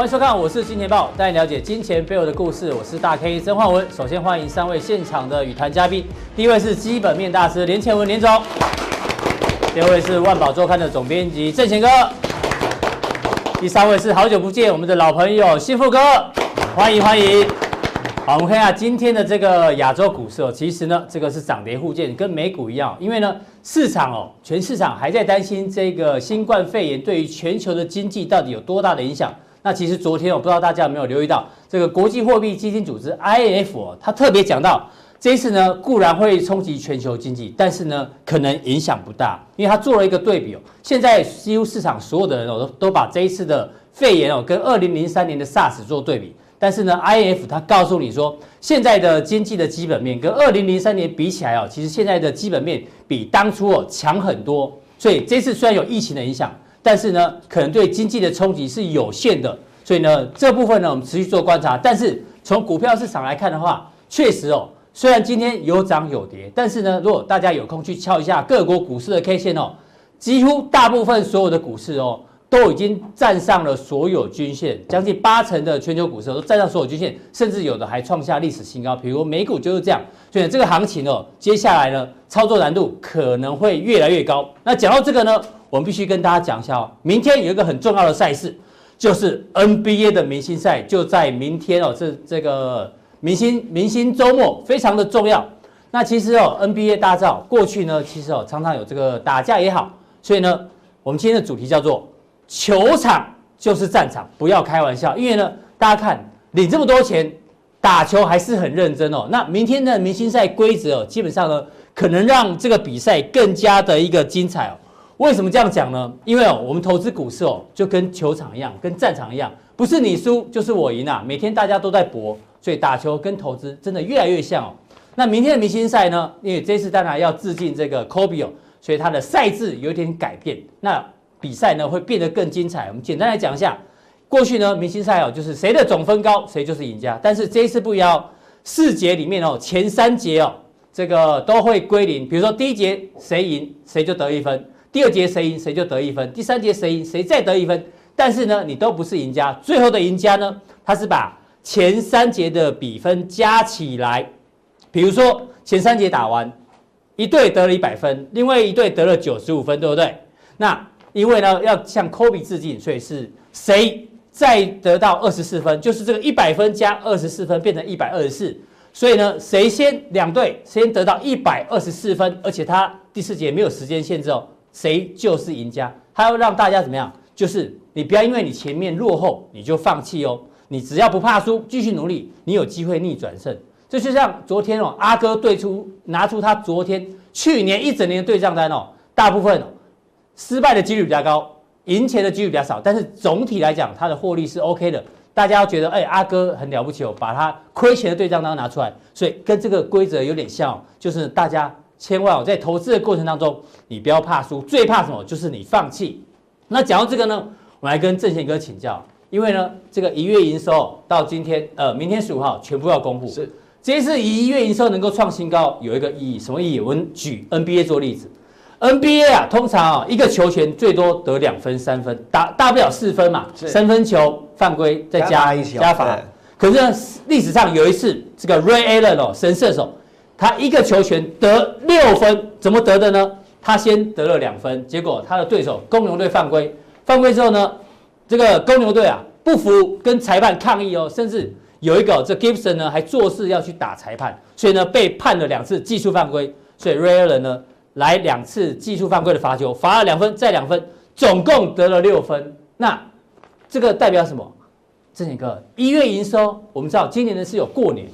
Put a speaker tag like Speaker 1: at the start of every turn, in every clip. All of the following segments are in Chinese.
Speaker 1: 欢迎收看，我是金钱豹，带你了解金钱背后的故事。我是大 K 曾焕文。首先欢迎三位现场的与谈嘉宾，第一位是基本面大师连前文连总，第二位是万宝周刊的总编辑郑贤哥，第三位是好久不见我们的老朋友新富哥，欢迎欢迎。好，我们看一下今天的这个亚洲股市哦，其实呢，这个是涨跌互见，跟美股一样，因为呢，市场哦，全市场还在担心这个新冠肺炎对于全球的经济到底有多大的影响。那其实昨天我不知道大家有没有留意到，这个国际货币基金组织 IMF 哦，它特别讲到，这一次呢固然会冲击全球经济，但是呢可能影响不大，因为它做了一个对比哦。现在几乎市场所有的人哦都都把这一次的肺炎哦跟二零零三年的 SARS 做对比，但是呢 I F 它告诉你说，现在的经济的基本面跟二零零三年比起来哦，其实现在的基本面比当初哦强很多，所以这次虽然有疫情的影响。但是呢，可能对经济的冲击是有限的，所以呢，这部分呢，我们持续做观察。但是从股票市场来看的话，确实哦，虽然今天有涨有跌，但是呢，如果大家有空去敲一下各国股市的 K 线哦，几乎大部分所有的股市哦，都已经站上了所有均线，将近八成的全球股市都站上所有均线，甚至有的还创下历史新高。比如美股就是这样，所以这个行情哦，接下来呢，操作难度可能会越来越高。那讲到这个呢，我们必须跟大家讲一下哦，明天有一个很重要的赛事，就是 NBA 的明星赛，就在明天哦，这这个明星明星周末非常的重要。那其实哦，NBA 大家知道过去呢，其实哦常常有这个打架也好，所以呢，我们今天的主题叫做球场就是战场，不要开玩笑。因为呢，大家看领这么多钱打球还是很认真哦。那明天的明星赛规则哦，基本上呢，可能让这个比赛更加的一个精彩哦。为什么这样讲呢？因为哦，我们投资股市哦，就跟球场一样，跟战场一样，不是你输就是我赢啊。每天大家都在搏，所以打球跟投资真的越来越像哦。那明天的明星赛呢？因为这次当然要致敬这个 Kobe 哦，所以它的赛制有点改变。那比赛呢会变得更精彩。我们简单来讲一下，过去呢明星赛哦，就是谁的总分高谁就是赢家。但是这一次不一样，四节里面哦，前三节哦，这个都会归零。比如说第一节谁赢谁就得一分。第二节谁赢谁就得一分，第三节谁赢谁再得一分，但是呢，你都不是赢家。最后的赢家呢，他是把前三节的比分加起来，比如说前三节打完，一队得了一百分，另外一队得了九十五分，对不对？那因为呢要向科比致敬，所以是谁再得到二十四分，就是这个一百分加二十四分变成一百二十四，所以呢，谁先两队先得到一百二十四分，而且他第四节没有时间限制哦。谁就是赢家？他要让大家怎么样？就是你不要因为你前面落后你就放弃哦。你只要不怕输，继续努力，你有机会逆转胜。这就像昨天哦，阿哥对出拿出他昨天去年一整年的对账单哦，大部分失败的几率比较高，赢钱的几率比较少。但是总体来讲，他的获利是 OK 的。大家要觉得哎，阿哥很了不起哦，把他亏钱的对账单拿出来，所以跟这个规则有点像，就是大家。千万哦，在投资的过程当中，你不要怕输，最怕什么？就是你放弃。那讲到这个呢，我来跟郑贤哥请教，因为呢，这个一月营收到今天，呃，明天十五号全部要公布。是，这一次一月营收能够创新高，有一个意义，什么意义？我们举 NBA 做例子，NBA 啊，通常啊，一个球权最多得两分、三分，大大不了四分嘛，三分球犯规再加加罚。可是呢，历史上有一次，这个 Ray Allen 哦，神射手。他一个球权得六分，怎么得的呢？他先得了两分，结果他的对手公牛队犯规，犯规之后呢，这个公牛队啊不服，跟裁判抗议哦，甚至有一个这 Gibson 呢还做事要去打裁判，所以呢被判了两次技术犯规，所以 Ray Allen 呢来两次技术犯规的罚球，罚了两分再两分，总共得了六分。那这个代表什么？这一个一月营收，我们知道今年呢是有过年。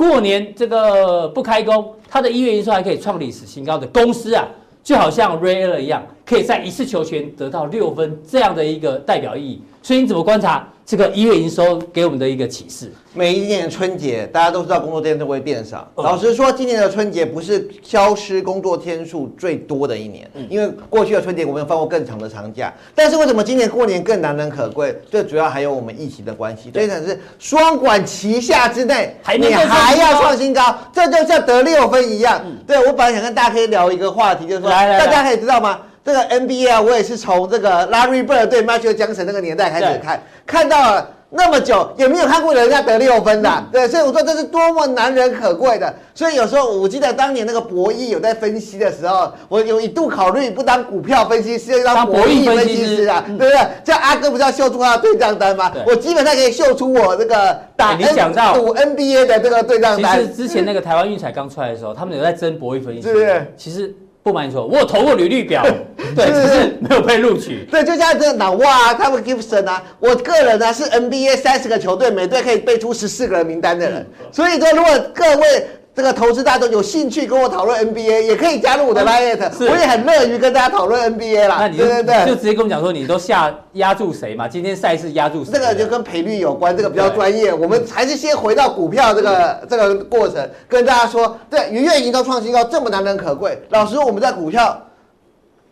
Speaker 1: 过年这个不开工，它的一月营收还可以创历史新高的公司啊，就好像 Railer 一样，可以在一次球权得到六分这样的一个代表意义。所以你怎么观察？这个一月营收给我们的一个启示，
Speaker 2: 每一年的春节大家都知道工作天数会变少。老实说，今年的春节不是消失工作天数最多的一年，因为过去的春节我们有放过更长的长假。但是为什么今年过年更难能可贵？最主要还有我们疫情的关系。所以呢是双管齐下之内，你还要创新高，这就像得六分一样。对，我本来想跟大家可以聊一个话题，就是说大家可以知道吗？这个 NBA 啊，我也是从这个 Larry Bird 对 Magic Johnson 那个年代开始看，看到了。那么久也没有看过人家得六分的，嗯、对，所以我说这是多么难能可贵的。所以有时候我记得当年那个博弈有在分析的时候，我有一度考虑不当股票分析师，要当博弈分析师啊，对不对？像阿哥不是要秀出他的对账单吗？我基本上可以秀出我这个打 N 赌 NBA 的这个对账单。
Speaker 1: 其实之前那个台湾运彩刚出来的时候，他们有在争博弈分析师，对不对？其实。不瞒你说，我有投过履历表，对，只是没有被录取。
Speaker 2: 对，就像这个脑哇，他们 Gibson 啊，我个人呢是 NBA 三十个球队，每队可以背出十四个人名单的人。所以说，如果各位。这个投资大众有兴趣跟我讨论 NBA，也可以加入我的 Line，我也很乐于跟大家讨论 NBA 啦。
Speaker 1: 那你就对对对，就直接跟我讲说，你都下压住谁嘛？今天赛事压住谁？
Speaker 2: 这个就跟赔率有关，这个比较专业。我们还是先回到股票这个这个过程，跟大家说，对，愉悦营收创新高这么难能可贵。老实说，我们在股票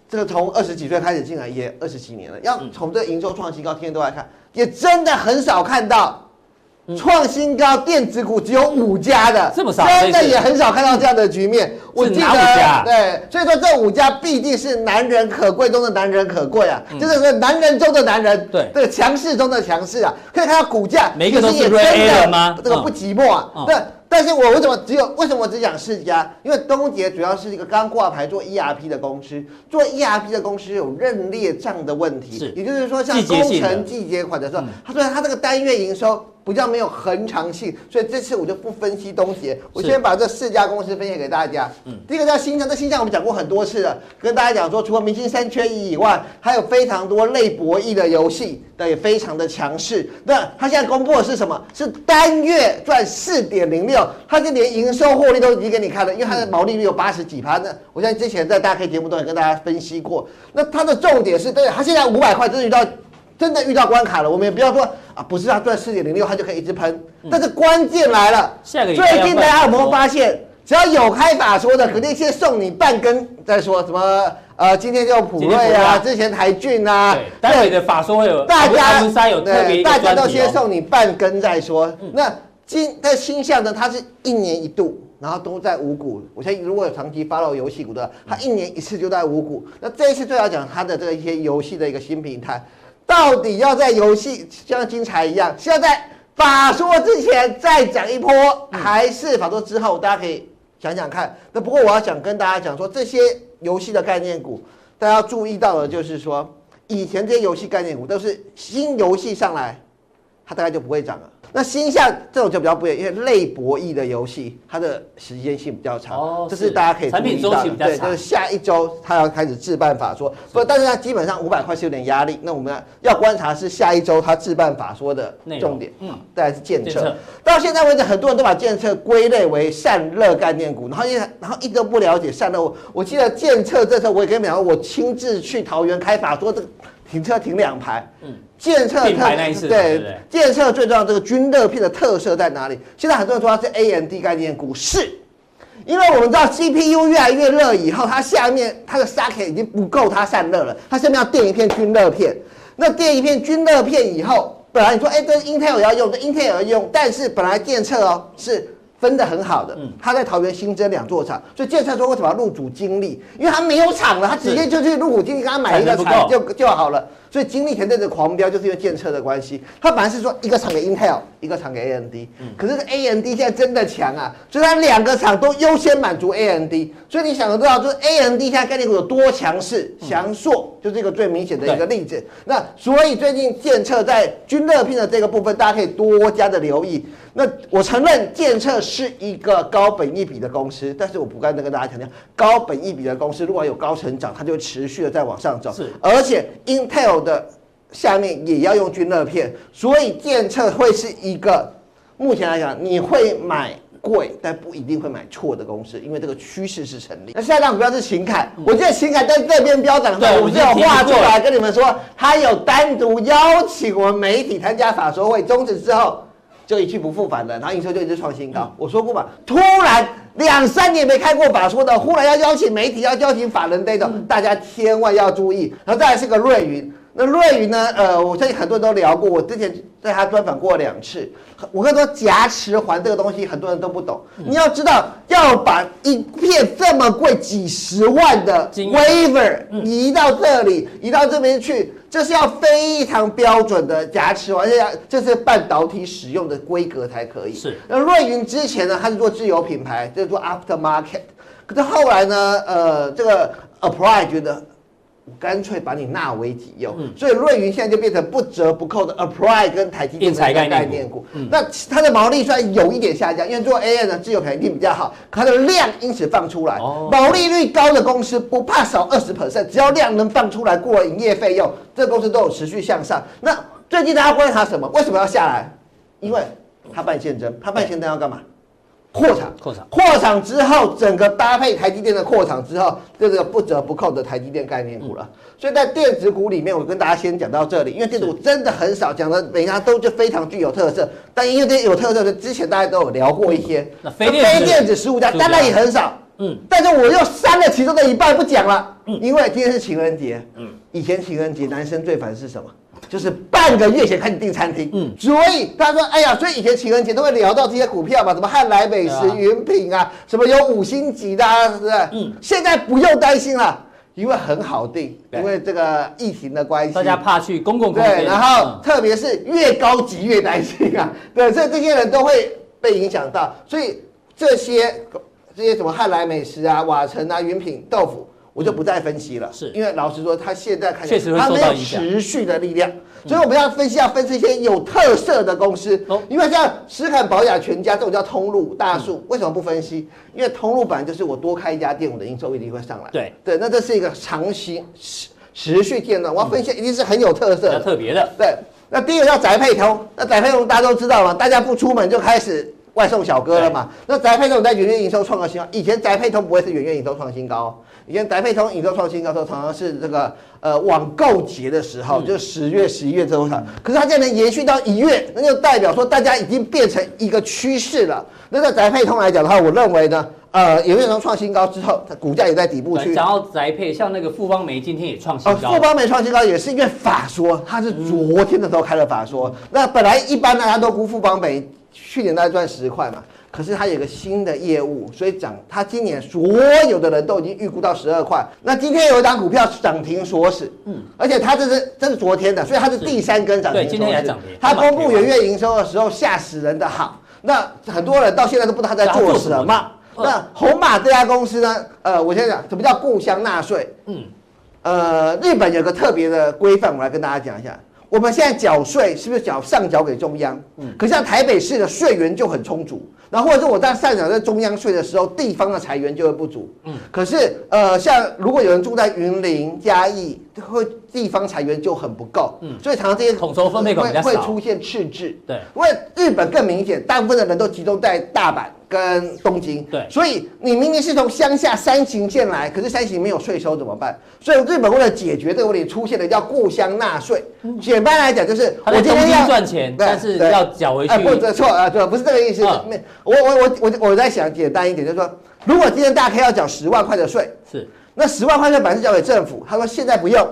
Speaker 2: 这个从二十几岁开始进来，也二十几年了，要从这个营收创新高，天天都在看，也真的很少看到。创新高，电子股只有五家的，
Speaker 1: 这么少，
Speaker 2: 真的也很少看到这样的局面。我记得，对，所以说这五家必定是男人可贵中的男人可贵啊，就是说男人中的男人，对，这个强势中的强势啊，可以看到股价，
Speaker 1: 每个都是 A 的吗？
Speaker 2: 这个不寂寞啊，对。但是我为什么只有为什么我只讲四家？因为东杰主要是一个刚挂牌做 ERP 的公司，做 ERP 的公司有认列账的问题，是，也就是说像工程季节款的时候，他说他这个单月营收比较没有恒常性，所以这次我就不分析东杰，我先把这四家公司分享给大家。嗯，第一个叫新象，这新象我们讲过很多次了，跟大家讲说，除了明星三缺一以外，还有非常多类博弈的游戏，那也非常的强势。那它现在公布的是什么？是单月赚四点零六。它就连营收获利都已经给你看了，因为它的毛利率有八十几趴。那我相信之前在大 K 节目都有跟大家分析过。那它的重点是，对，它现在五百块这是遇到真的遇到关卡了。我们也不要说啊，不是它赚四点零六，它就可以一直喷。但是关键来了，最近大家有没有发现，只要有开法说的，肯定先送你半根再说什么呃，今天就普瑞啊，之前台俊啊，
Speaker 1: 待会的法说会有
Speaker 2: 大家对，大家都先送你半根再说。那。今在星象呢，它是一年一度，然后都在五股。我相信如果有长期 follow 游戏股的，它一年一次就在五股。那这一次最好讲它的这一些游戏的一个新平台，到底要在游戏像金彩一样，是要在法说之前再讲一波，还是法说之后？大家可以想想看。那不过我要想跟大家讲说，这些游戏的概念股，大家要注意到的就是说，以前这些游戏概念股都是新游戏上来，它大概就不会涨了。那新象这种就比较不一样，因为类博弈的游戏，它的时间性比较长，哦，这是大家可以注意到的。对，就是下一周它要开始置办法说，不，但是它基本上五百块是有点压力。那我们要观察是下一周它置办法说的重点，嗯，再来是建策。到现在为止，很多人都把建策归类为散热概念股，然后一然后一直都不了解散热。我我记得建策这时候我也跟你们讲，我亲自去桃园开法说这个停车停两排，嗯。建策特对，建设最重要的这个均热片的特色在哪里？现在很多人说它是 AMD 概念股，是，因为我们知道 CPU 越来越热以后，它下面它的 socket 已经不够它散热了，它下面要垫一片均热片。那垫一片均热片以后，本来你说哎，这 Intel 要用，这 Intel 要用，但是本来建策哦是分得很好的，他在桃园新增两座厂，所以建设说为什么要入主精力？因为他没有厂了，他直接就去入股精力，给他买一个厂就就好了。所以精力前阵子狂飙，就是因为建策的关系。它本来是说一个厂给 Intel，一个厂给 AMD。嗯。可是 AMD 现在真的强啊，所以它两个厂都优先满足 AMD。所以你想得到，就是 AMD 现在概念股有多强势、翔硕，就是一个最明显的一个例子。那所以最近建策在均热聘的这个部分，大家可以多加的留意。那我承认建策是一个高本益比的公司，但是我不断的跟大家强调，高本益比的公司如果有高成长，它就会持续的在往上走。是，而且 Intel 的下面也要用均热片，所以建测会是一个目前来讲你会买贵，但不一定会买错的公司，因为这个趋势是成立。那下一档股票是秦凯，我记得秦凯在这边飙涨，对，我就有画出来跟你们说，他有单独邀请我们媒体参加法说会，终止之后。就一去不复返了，然后营收就一直创新高。嗯、我说过嘛，突然两三年没开过法说的，忽然要邀请媒体，要邀请法人这种，大家千万要注意。然后再来是个瑞云，那瑞云呢？呃，我相信很多人都聊过，我之前在他专访过两次。我跟你说，夹持环这个东西，很多人都不懂。嗯、你要知道，要把一片这么贵几十万的 Waver 移到这里，嗯、移到这边去，这是要非常标准的夹持环，而且要这是半导体使用的规格才可以。
Speaker 1: 是。
Speaker 2: 那瑞云之前呢，他是做自有品牌，就是做 aftermarket。可是后来呢，呃，这个 Applied 觉得。干脆把你纳为己用，嗯、所以瑞云现在就变成不折不扣的 Applied 跟台积电的概念股。嗯、那它的毛利虽然有一点下降，因为做 AI 的，自有肯定比较好，它的量因此放出来。哦、毛利率高的公司不怕少二十 percent，只要量能放出来过了营业费用，这个公司都有持续向上。那最近大家观察什么？为什么要下来？因为它办现增，它办现增要干嘛？扩厂，扩厂，扩厂之后，整个搭配台积电的扩厂之后，这个不折不扣的台积电概念股了。所以在电子股里面，我跟大家先讲到这里，因为电子股真的很少讲的，每家都就非常具有特色。但因为这些有特色的，之前大家都有聊过一些。那非电子十五家当然也很少，嗯，但是我又删了其中的一半不讲了，嗯，因为今天是情人节，嗯，以前情人节男生最烦是什么？就是半个月前开始订餐厅，嗯，所以他说，哎呀，所以以前情人节都会聊到这些股票嘛，什么汉来美食、云品啊，什么有五星级的，啊，是不是？嗯，现在不用担心了，因为很好订，因为这个疫情的关系，
Speaker 1: 大家怕去公共空间，
Speaker 2: 对，然后特别是越高级越担心啊，对，所以这些人都会被影响到，所以这些这些什么汉来美食啊、瓦城啊、云品、豆腐。我就不再分析了，是因为老实说，它现在看起来它没有持续的力量，所以我们要分析，要分析一些有特色的公司。因为像斯坦宝雅全家这种叫通路大树，为什么不分析？因为通路本来就是我多开一家店，我的营收一定会上来。对对，那这是一个长期持持续见的。我要分析一定是很有特色的、
Speaker 1: 特别的。
Speaker 2: 对，那第一个叫宅配通，那宅配通大家都知道嘛，大家不出门就开始外送小哥了嘛。那宅配通在元月营收创个新高，以前宅配通不会是元月营收创新高。以前宅配通营收创新高时候，常常是这个呃网购节的时候，嗯、就十月、十一月这种场。可是它竟然能延续到一月，那就代表说大家已经变成一个趋势了。那在宅配通来讲的话，我认为呢，呃，元月从创新高之后，它股价也在底部区。
Speaker 1: 讲到宅配，像那个富邦媒今天也创新高。
Speaker 2: 富邦媒创新高也是因为法说，它是昨天的时候开了法说。嗯、那本来一般大家都估富邦媒去年大概赚十块嘛。可是它有个新的业务，所以涨。它今年所有的人都已经预估到十二块。那今天有一档股票涨停锁死，嗯，而且它这是这是昨天的，所以它是第三根涨停锁死。对，今天也涨停。它公布元月营收的时候吓死人的好，那很多人到现在都不知道它在做什么。那红马这家公司呢？呃，我先讲什么叫故乡纳税。嗯，呃，日本有个特别的规范，我来跟大家讲一下。我们现在缴税是不是缴上缴给中央？嗯，可是像台北市的税源就很充足，然后或者是我在上缴在中央税的时候，地方的财源就会不足。嗯，可是呃，像如果有人住在云林嘉义，会地方财源就很不够。嗯，所以常常这些
Speaker 1: 统筹分配会
Speaker 2: 会出现赤字。对，
Speaker 1: 因
Speaker 2: 为日本更明显，大部分的人都集中在大阪。跟东京，对，所以你明明是从乡下山形县来，可是山形没有税收怎么办？所以日本为了解决这个问题，出现了叫故乡纳税。嗯、简单来讲就是，我今天要
Speaker 1: 赚钱，但是要缴回去。哎，不
Speaker 2: 错错啊，对，不是这个意思。没、嗯，我我我我我在想简单一点，就是说，如果今天大家要缴十万块的税，是，那十万块钱本来是交给政府，他说现在不用，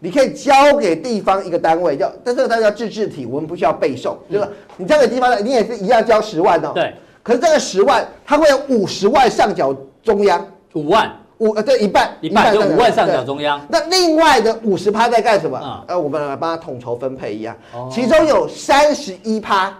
Speaker 2: 你可以交给地方一个单位，叫，但这个单位叫自治体，我们不需要背诵，就是说你交给地方的，你也是一样交十万哦。对。可是这个十万，它会有五十万上缴中央，
Speaker 1: 五万
Speaker 2: 五呃对一半
Speaker 1: 一半就五万上缴中央。
Speaker 2: 那另外的五十趴在干什么？嗯、呃，我们来帮他统筹分配一样。哦、其中有三十一趴，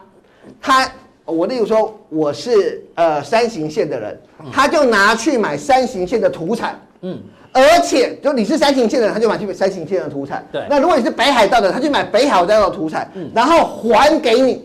Speaker 2: 他我例如说我是呃山形县的人，他就拿去买山形县的土产。嗯，而且就你是山形县的人，他就买去买山形县的土产。对。那如果你是北海道的，他就买北海道的土产，嗯、然后还给你。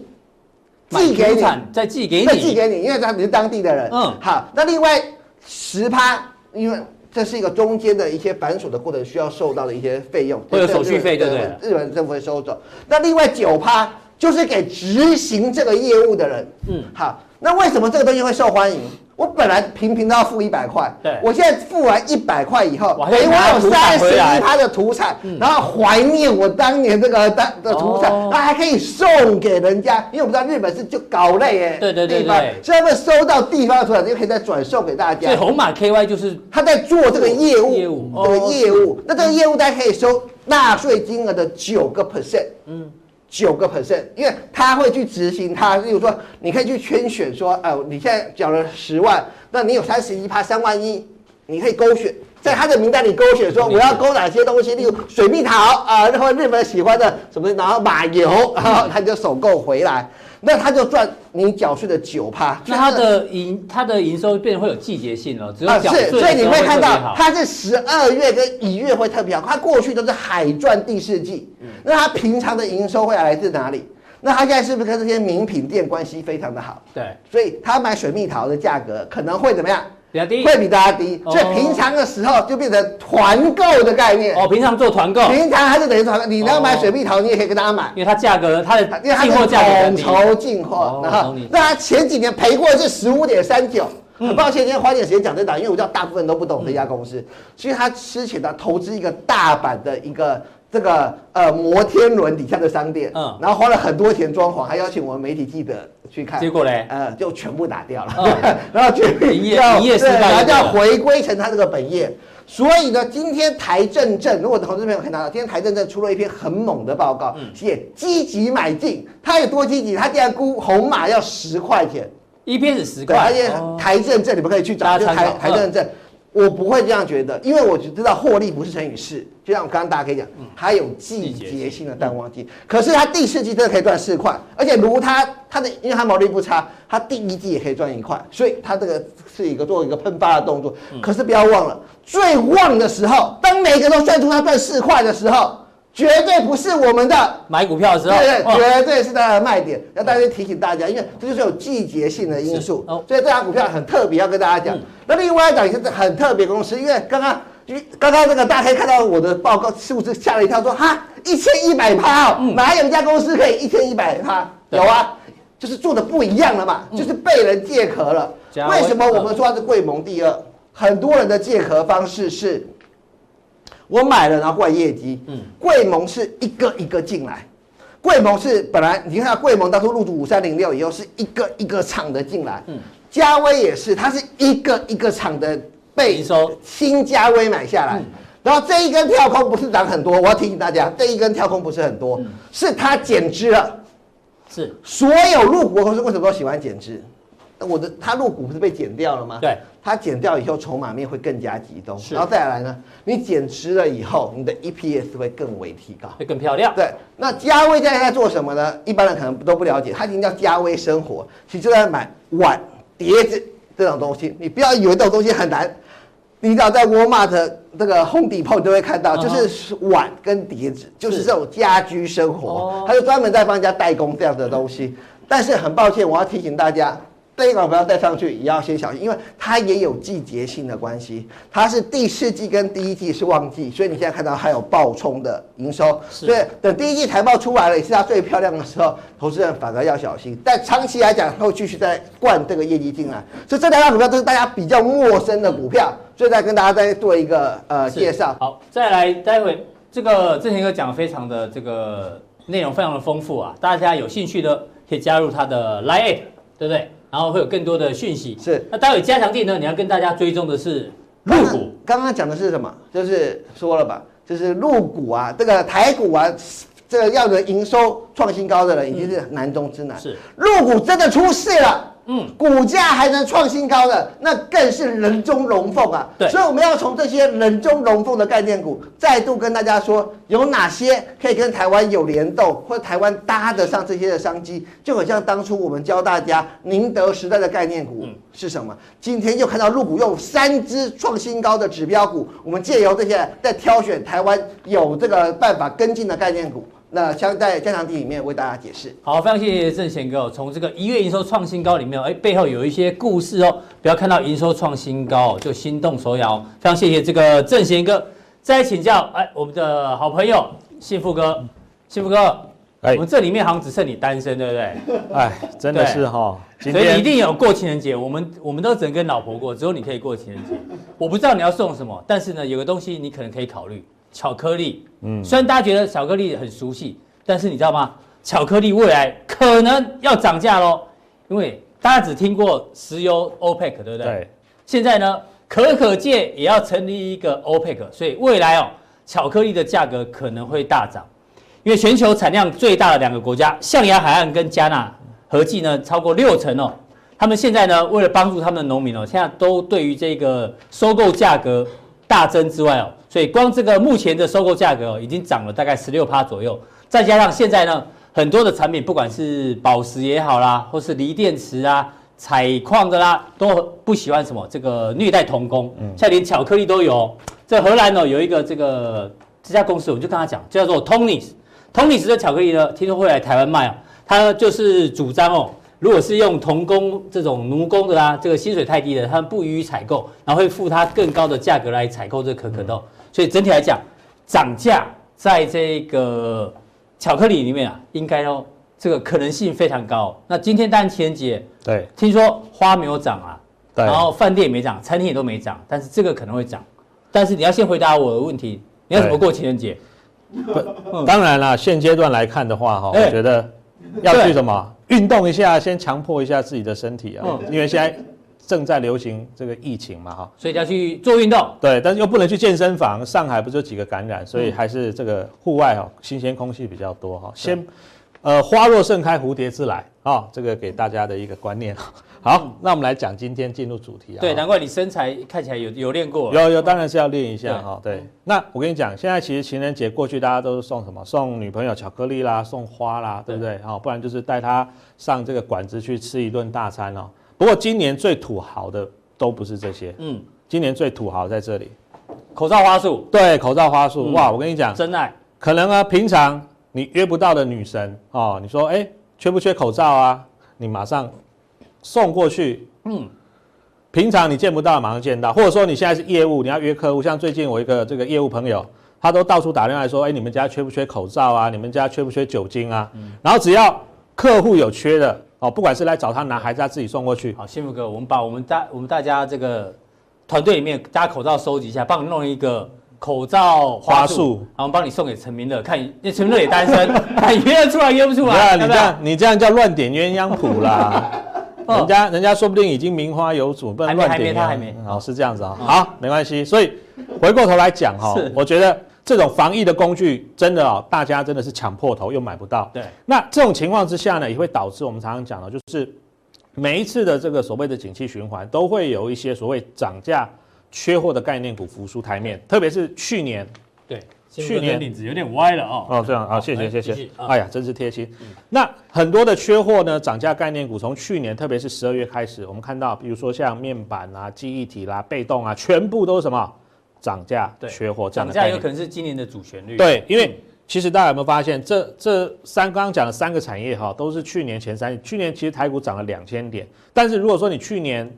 Speaker 2: 寄给你，
Speaker 1: 再寄给你，
Speaker 2: 再寄给你，因为他你是当地的人。嗯，好，那另外十趴，因为这是一个中间的一些繁琐的过程，需要受到的一些费用，
Speaker 1: 会有手续费，对不对？
Speaker 2: 日本政府会收走。那另外九趴就是给执行这个业务的人。嗯，好，那为什么这个东西会受欢迎？我本来平平都要付一百块，对，我现在付完一百块以后，等于我有三十一趴的土产，然后怀念我当年这个当的土产，那还可以送给人家，因为我们知道日本是就搞类哎，对对对对，所以他们收到地方的土产就可以再转送给大家。
Speaker 1: 所以红马 KY 就是
Speaker 2: 他在做这个业务，这个业务，那这个业务大家可以收。纳税金额的九个 percent，嗯，九个 percent，因为他会去执行他。例如说，你可以去圈选说，呃，你现在缴了十万，那你有三十一趴三万一，你可以勾选，在他的名单里勾选说我要勾哪些东西，例如水蜜桃啊，然后日本喜欢的什么，然后马油，然后他就首购回来。那他就赚你缴税的九趴，
Speaker 1: 那他的营他的营收变得会有季节性了，只有缴税
Speaker 2: 是，所以你会看到它是十二月跟一月会特别好，它过去都是海赚第四季，那它平常的营收会来自哪里？那他现在是不是跟这些名品店关系非常的好？
Speaker 1: 对，
Speaker 2: 所以他买水蜜桃的价格可能会怎么样？
Speaker 1: 比较低，
Speaker 2: 会比大家低，所以平常的时候就变成团购的概念。
Speaker 1: 哦，平常做团购，
Speaker 2: 平常它就等于团购。你要买水蜜桃，你也可以跟大家买，
Speaker 1: 因为它价格，它的因为它是统
Speaker 2: 筹进货，然后那它前几年赔过是十五点三九，很抱歉，今天花点时间讲这档，因为我知道大部分人都不懂这家公司，所以他之前呢投资一个大阪的一个。这个呃摩天轮底下的商店，嗯，然后花了很多钱装潢，还邀请我们媒体记者去看，
Speaker 1: 结果嘞，
Speaker 2: 呃，就全部打掉了，嗯、然后决定
Speaker 1: 要营业失败，
Speaker 2: 然后就要回归成他这个本业。所以呢，今天台证证，如果投资朋友可以拿到，今天台证证出了一篇很猛的报告，写积极买进，他有多积极？他竟然估红马要十块钱，
Speaker 1: 一篇是十块，
Speaker 2: 而且台证证你们可以去找，就台台证证。我不会这样觉得，因为我只知道获利不是乘以四，就像我刚刚大家可以讲，它有季节性的淡旺季，可是它第四季真的可以赚四块，而且如它它的，因为它毛利不差，它第一季也可以赚一块，所以它这个是一个做一个喷发的动作。可是不要忘了，最旺的时候，当每个都算出它赚四块的时候。绝对不是我们的
Speaker 1: 买股票的时候，
Speaker 2: 对对，绝对是它的卖点。要大家提醒大家，因为这就是有季节性的因素，所以这家股票很特别，要跟大家讲。那另外一档也是很特别公司，因为刚刚刚刚那个大家可以看到我的报告数字吓了一跳，说哈一千一百趴哦，哪有一家公司可以一千一百趴？有啊，就是做的不一样了嘛，就是被人借壳了。为什么我们说它是贵蒙第二？很多人的借壳方式是。我买了，然后过来业绩。嗯，桂盟是一个一个进来，桂盟是本来你看桂盟当初入主五三零六以后是一个一个厂的进来。嗯，嘉威也是，它是一个一个厂的被收。新嘉威买下来，然后这一根跳空不是涨很多，我要提醒大家，这一根跳空不是很多，是它减资了。是。所有入股公司为什么都喜欢减资？我的它入股不是被减掉了吗？
Speaker 1: 对。
Speaker 2: 它减掉以后，筹码面会更加集中，然后再来呢，你减持了以后，你的 EPS 会更为提高，
Speaker 1: 会更漂亮。
Speaker 2: 对，那嘉威现在在做什么呢？一般人可能都不了解，它已经叫嘉威生活，其实就在买碗、碟子这种东西。你不要以为这种东西很难，你只要在沃尔玛的这个 Home Depot 你都会看到，就是碗跟碟子，就是这种家居生活，它就专门在帮人家代工这样的东西。但是很抱歉，我要提醒大家。这个不要带上去，也要先小心，因为它也有季节性的关系。它是第四季跟第一季是旺季，所以你现在看到它有暴冲的营收。所以等第一季财报出来了，也是它最漂亮的时候，投资人反而要小心。但长期来讲，会继续在灌这个业绩进来。所以这两档股票都是大家比较陌生的股票，所以再跟大家再做一个呃介绍。
Speaker 1: 好，再来，待会这个正贤哥讲非常的这个内容非常的丰富啊，大家有兴趣的可以加入他的 Line，对不对？然后会有更多的讯息。是，那待会加强錠呢？你要跟大家追踪的是入股。
Speaker 2: 刚刚讲的是什么？就是说了吧，就是入股啊，这个台股啊，这个要的营收创新高的人已经是难中之难。是，入股真的出事了。嗯，股价还能创新高的，那更是人中龙凤啊！对，所以我们要从这些人中龙凤的概念股，再度跟大家说，有哪些可以跟台湾有联动，或者台湾搭得上这些的商机，就很像当初我们教大家宁德时代的概念股是什么。今天又看到入股用三只创新高的指标股，我们借由这些在挑选台湾有这个办法跟进的概念股。那将在加强地里面为大家解释。
Speaker 1: 好，非常谢谢郑贤哥。从这个一月营收创新高里面，哎，背后有一些故事哦。不要看到营收创新高就心动手摇。非常谢谢这个郑贤哥。再请教，哎，我们的好朋友幸福哥，幸福哥，哎，我们这里面好像只剩你单身，对不对？
Speaker 3: 哎，真的是哈。
Speaker 1: 所以你一定有过情人节。我们我们都只能跟老婆过，只有你可以过情人节。我不知道你要送什么，但是呢，有个东西你可能可以考虑。巧克力，嗯，虽然大家觉得巧克力很熟悉，但是你知道吗？巧克力未来可能要涨价喽，因为大家只听过石油 OPEC，对不对？对。现在呢，可可界也要成立一个 OPEC，所以未来哦，巧克力的价格可能会大涨，因为全球产量最大的两个国家象牙海岸跟加纳合计呢超过六成哦。他们现在呢为了帮助他们的农民哦，现在都对于这个收购价格大增之外哦，所以光这个目前的收购价格已经涨了大概十六趴左右，再加上现在呢很多的产品，不管是宝石也好啦，或是锂电池啊。采矿的啦，都不喜欢什么这个虐待童工，嗯，现在连巧克力都有。在荷兰呢，有一个这个这家公司，我就跟他讲，叫做 Tony's，Tony's 的巧克力呢，听说会来台湾卖啊。他就是主张哦，如果是用童工这种奴工的啦，这个薪水太低的，他们不予以采购，然后会付他更高的价格来采购这可可豆。嗯、所以整体来讲，涨价在这个巧克力里面啊，应该哦。这个可能性非常高。那今天当然情人节，
Speaker 3: 对，听说
Speaker 1: 花没有涨啊，对，然后饭店也没涨，餐厅也都没涨，但是这个可能会涨。但是你要先回答我的问题，你要怎么过情人节？
Speaker 3: 不，当然了，现阶段来看的话，哈，我觉得要去什么运动一下，先强迫一下自己的身体啊，因为现在正在流行这个疫情嘛，哈，
Speaker 1: 所以要去做运动。
Speaker 3: 对，但是又不能去健身房，上海不就几个感染，所以还是这个户外哈，新鲜空气比较多哈，先。呃，花若盛开，蝴蝶自来啊、哦！这个给大家的一个观念。好，嗯、那我们来讲今天进入主题啊。
Speaker 1: 对，难怪你身材看起来有有练过。
Speaker 3: 有有，当然是要练一下哈。对，对，那我跟你讲，现在其实情人节过去，大家都是送什么？送女朋友巧克力啦，送花啦，对不对？好，不然就是带她上这个馆子去吃一顿大餐哦。不过今年最土豪的都不是这些。嗯。今年最土豪在这里，
Speaker 1: 口罩花束。
Speaker 3: 对，口罩花束。嗯、哇，我跟你讲，
Speaker 1: 真爱。
Speaker 3: 可能啊，平常。你约不到的女神哦，你说哎，缺不缺口罩啊？你马上送过去。嗯，平常你见不到，马上见到。或者说你现在是业务，你要约客户，像最近我一个这个业务朋友，他都到处打电话来说，哎，你们家缺不缺口罩啊？你们家缺不缺酒精啊？嗯，然后只要客户有缺的哦，不管是来找他拿还是他自己送过去。
Speaker 1: 好，幸福哥，我们把我们大我们大家这个团队里面大家口罩收集一下，帮你弄一个。口罩花束，然后帮你送给陈明乐，看那陈明乐也单身，约得出来约不出来？
Speaker 3: 你这样你这样叫乱点鸳鸯谱啦！人家人家说不定已经名花有主，不能乱点。
Speaker 1: 还没他还没。
Speaker 3: 好，是这样子啊。好，没关系。所以回过头来讲哈，我觉得这种防疫的工具真的哦，大家真的是抢破头又买不到。
Speaker 1: 对。
Speaker 3: 那这种情况之下呢，也会导致我们常常讲的，就是每一次的这个所谓的景气循环，都会有一些所谓涨价。缺货的概念股浮出台面，特别是去年，
Speaker 1: 对，去年领子有点歪了哦。
Speaker 3: 哦，这样啊，谢谢谢谢。哎呀，真是贴心。那很多的缺货呢，涨价概念股从去年，特别是十二月开始，我们看到，比如说像面板啊、记忆体啦、被动啊，全部都是什么涨价、缺货这样的。
Speaker 1: 涨价有可能是今年的主旋律。
Speaker 3: 对，因为其实大家有没有发现，这这三刚刚讲的三个产业哈，都是去年前三，去年其实台股涨了两千点，但是如果说你去年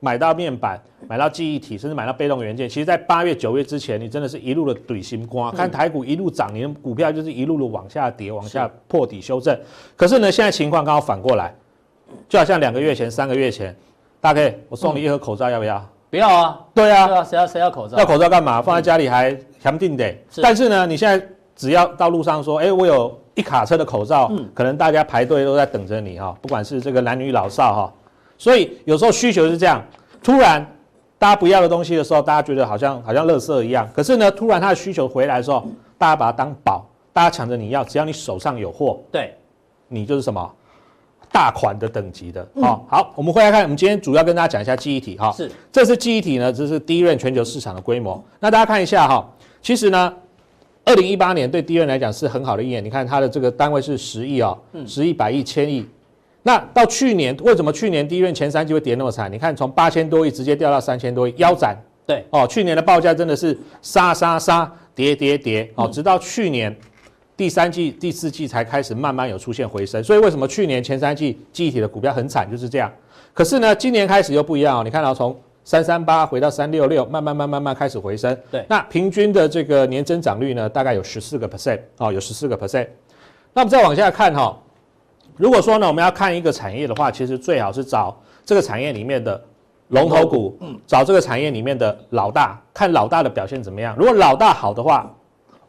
Speaker 3: 买到面板，买到记忆体，甚至买到被动元件，其实，在八月、九月之前，你真的是一路的怼心瓜，看台股一路涨，你的股票就是一路的往下跌，往下破底修正。可是呢，现在情况刚好反过来，就好像两个月前、三个月前，大 K，我送你一盒口罩，要不要？
Speaker 1: 不要啊！
Speaker 3: 对啊，
Speaker 1: 谁要谁要口罩？
Speaker 3: 要口罩干嘛？放在家里还强定的。但是呢，你现在只要到路上说，哎，我有一卡车的口罩，可能大家排队都在等着你哈，不管是这个男女老少哈。所以有时候需求是这样，突然大家不要的东西的时候，大家觉得好像好像垃圾一样。可是呢，突然他的需求回来的时候，大家把它当宝，大家抢着你要，只要你手上有货，
Speaker 1: 对，
Speaker 3: 你就是什么大款的等级的。哦，好，我们回来看，我们今天主要跟大家讲一下记忆体哈。是，这是记忆体呢，这是 DRAM 全球市场的规模。那大家看一下哈，其实呢，二零一八年对第一任来讲是很好的一年。你看它的这个单位是十亿啊，十亿、百亿、千亿。那到去年，为什么去年 DRAM 前三季会跌那么惨？你看从八千多亿直接掉到三千多亿，腰斩。
Speaker 1: 对
Speaker 3: 哦，去年的报价真的是杀杀杀，跌跌跌哦，直到去年第三季、第四季才开始慢慢有出现回升。所以为什么去年前三季记忆体的股票很惨，就是这样。可是呢，今年开始又不一样哦。你看到从三三八回到三六六，慢慢慢慢慢开始回升。
Speaker 1: 对，
Speaker 3: 那平均的这个年增长率呢，大概有十四个 percent 哦，有十四个 percent。那我们再往下看哈。如果说呢，我们要看一个产业的话，其实最好是找这个产业里面的龙头股，嗯，找这个产业里面的老大，看老大的表现怎么样。如果老大好的话，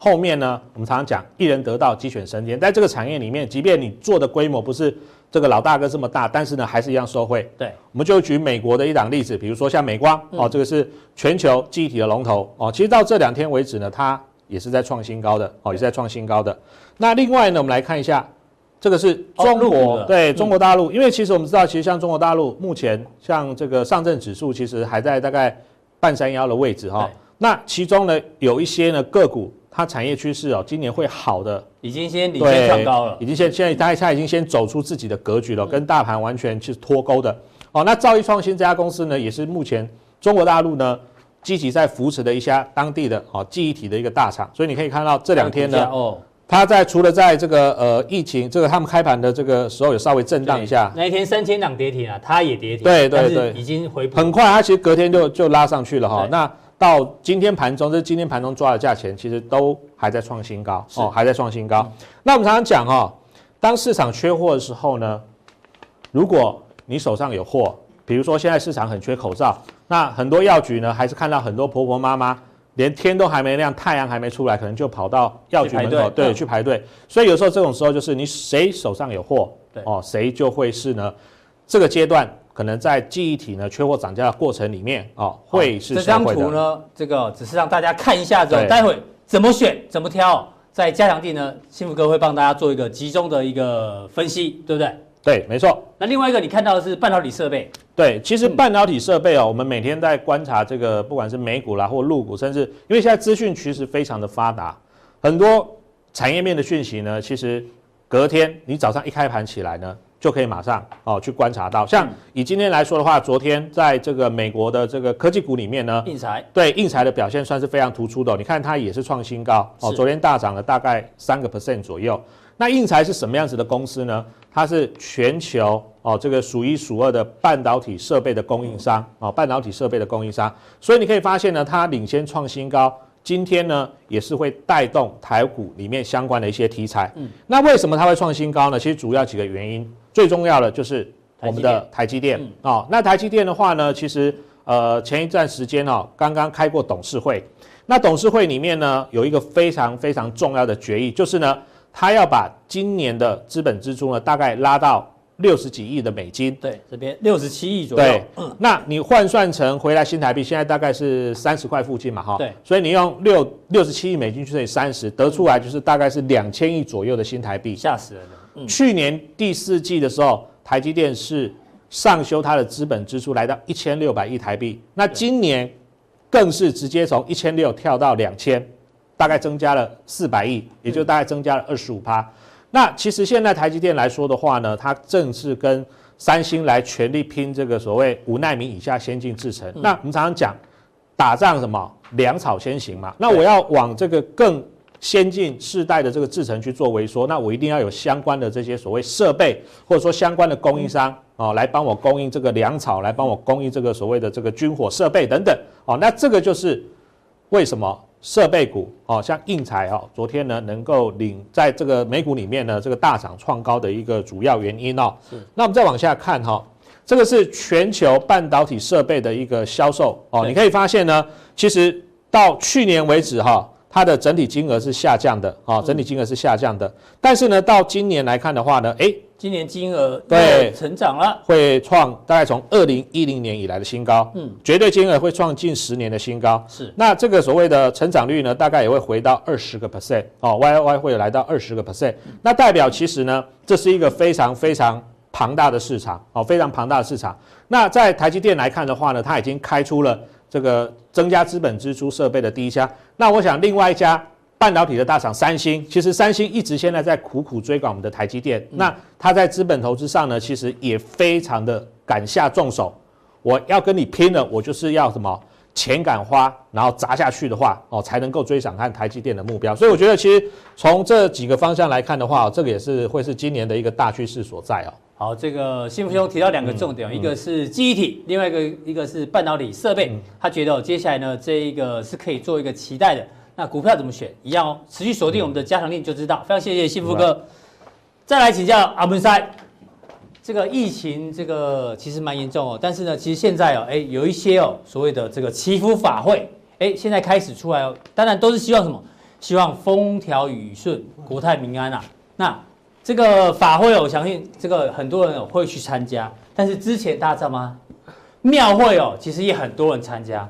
Speaker 3: 后面呢，我们常常讲一人得道，鸡犬升天，在这个产业里面，即便你做的规模不是这个老大哥这么大，但是呢，还是一样受惠。
Speaker 1: 对，
Speaker 3: 我们就举美国的一档例子，比如说像美光、嗯、哦，这个是全球记忆体的龙头哦，其实到这两天为止呢，它也是在创新高的哦，也是在创新高的。那另外呢，我们来看一下。这个是中国、哦、对中国大陆，因为其实我们知道，其实像中国大陆目前像这个上证指数，其实还在大概半山腰的位置哈。那其中呢，有一些呢个股，它产业趋势哦，今年会好的，
Speaker 1: 已经先领先创高了，
Speaker 3: 已经先现在它它已经先走出自己的格局了，跟大盘完全是脱钩的。哦，那兆易创新这家公司呢，也是目前中国大陆呢积极在扶持的一家当地的哦记忆体的一个大厂，所以你可以看到这两天呢哦。它在除了在这个呃疫情这个他们开盘的这个时候有稍微震荡一下，
Speaker 1: 那一天三千档跌停啊，它也跌停，
Speaker 3: 对对对，
Speaker 1: 已经回补
Speaker 3: 很快，它其实隔天就就拉上去了哈。那到今天盘中，这是今天盘中抓的价钱，其实都还在创新高哦，还在创新高。嗯、那我们常常讲哦，当市场缺货的时候呢，如果你手上有货，比如说现在市场很缺口罩，那很多药局呢还是看到很多婆婆妈妈。连天都还没亮，太阳还没出来，可能就跑到药局门口，对，嗯、去排队。所以有时候这种时候就是你谁手上有货，对哦，谁就会是呢？这个阶段可能在记忆体呢缺货涨价的过程里面哦，会是。这张图
Speaker 1: 呢，这个只是让大家看一下，之后待会怎么选、怎么挑，在加强地呢，幸福哥会帮大家做一个集中的一个分析，对不对？
Speaker 3: 对，没错。
Speaker 1: 那另外一个你看到的是半导体设备。
Speaker 3: 对，其实半导体设备哦，我们每天在观察这个，不管是美股啦或陆股，甚至因为现在资讯其实非常的发达，很多产业面的讯息呢，其实隔天你早上一开盘起来呢，就可以马上哦去观察到。像以今天来说的话，昨天在这个美国的这个科技股里面呢，
Speaker 1: 应材
Speaker 3: 对应材的表现算是非常突出的。你看它也是创新高哦，昨天大涨了大概三个 percent 左右。那应材是什么样子的公司呢？它是全球哦这个数一数二的半导体设备的供应商哦，半导体设备的供应商。所以你可以发现呢，它领先创新高。今天呢，也是会带动台股里面相关的一些题材。嗯，那为什么它会创新高呢？其实主要几个原因，最重要的就是我们的台积电哦。那台积电的话呢，其实呃前一段时间哦，刚刚开过董事会。那董事会里面呢，有一个非常非常重要的决议，就是呢。他要把今年的资本支出呢，大概拉到六十几亿的美金。
Speaker 1: 对，这边六十七亿左右。
Speaker 3: 对，嗯，那你换算成回来新台币，现在大概是三十块附近嘛，哈。对。所以你用六六十七亿美金去乘以三十，得出来就是大概是两千亿左右的新台币。
Speaker 1: 吓死人了。
Speaker 3: 嗯。去年第四季的时候，台积电是上修它的资本支出来到一千六百亿台币，那今年更是直接从一千六跳到两千。大概增加了四百亿，也就大概增加了二十五趴。那其实现在台积电来说的话呢，它正是跟三星来全力拼这个所谓五奈米以下先进制程。那我们常常讲打仗什么粮草先行嘛，那我要往这个更先进世代的这个制程去做微缩，那我一定要有相关的这些所谓设备或者说相关的供应商哦，来帮我供应这个粮草，来帮我供应这个所谓的这个军火设备等等哦。那这个就是为什么？设备股哦，像应材哦，昨天呢能够领在这个美股里面呢这个大涨创高的一个主要原因哦。是。那我们再往下看哈，这个是全球半导体设备的一个销售哦。你可以发现呢，其实到去年为止哈，它的整体金额是下降的啊，整体金额是下降的。但是呢，到今年来看的话呢，诶。
Speaker 1: 今年金额对成长了，
Speaker 3: 会创大概从二零一零年以来的新高，嗯，绝对金额会创近十年的新高，是。那这个所谓的成长率呢，大概也会回到二十个 percent 哦，Y Y 会来到二十个 percent，那代表其实呢，这是一个非常非常庞大的市场哦，非常庞大的市场。那在台积电来看的话呢，它已经开出了这个增加资本支出设备的第一家。那我想另外一家。半导体的大厂三星，其实三星一直现在在苦苦追赶我们的台积电。那它在资本投资上呢，其实也非常的敢下重手。我要跟你拼了，我就是要什么钱敢花，然后砸下去的话，哦，才能够追上看台积电的目标。所以我觉得，其实从这几个方向来看的话，这个也是会是今年的一个大趋势所在哦。
Speaker 1: 好，这个幸福兄提到两个重点，一个是记忆体，另外一个一个是半导体设备。他觉得接下来呢，这一个是可以做一个期待的。那股票怎么选？一样哦，持续锁定我们的加强錠就知道。非常谢谢幸福哥。再来请教阿文塞，这个疫情这个其实蛮严重哦，但是呢，其实现在哦，哎，有一些哦所谓的这个祈福法会，哎，现在开始出来哦，当然都是希望什么？希望风调雨顺、国泰民安啊。那这个法会，我相信这个很多人会去参加。但是之前大家知道吗？庙会哦，其实也很多人参加。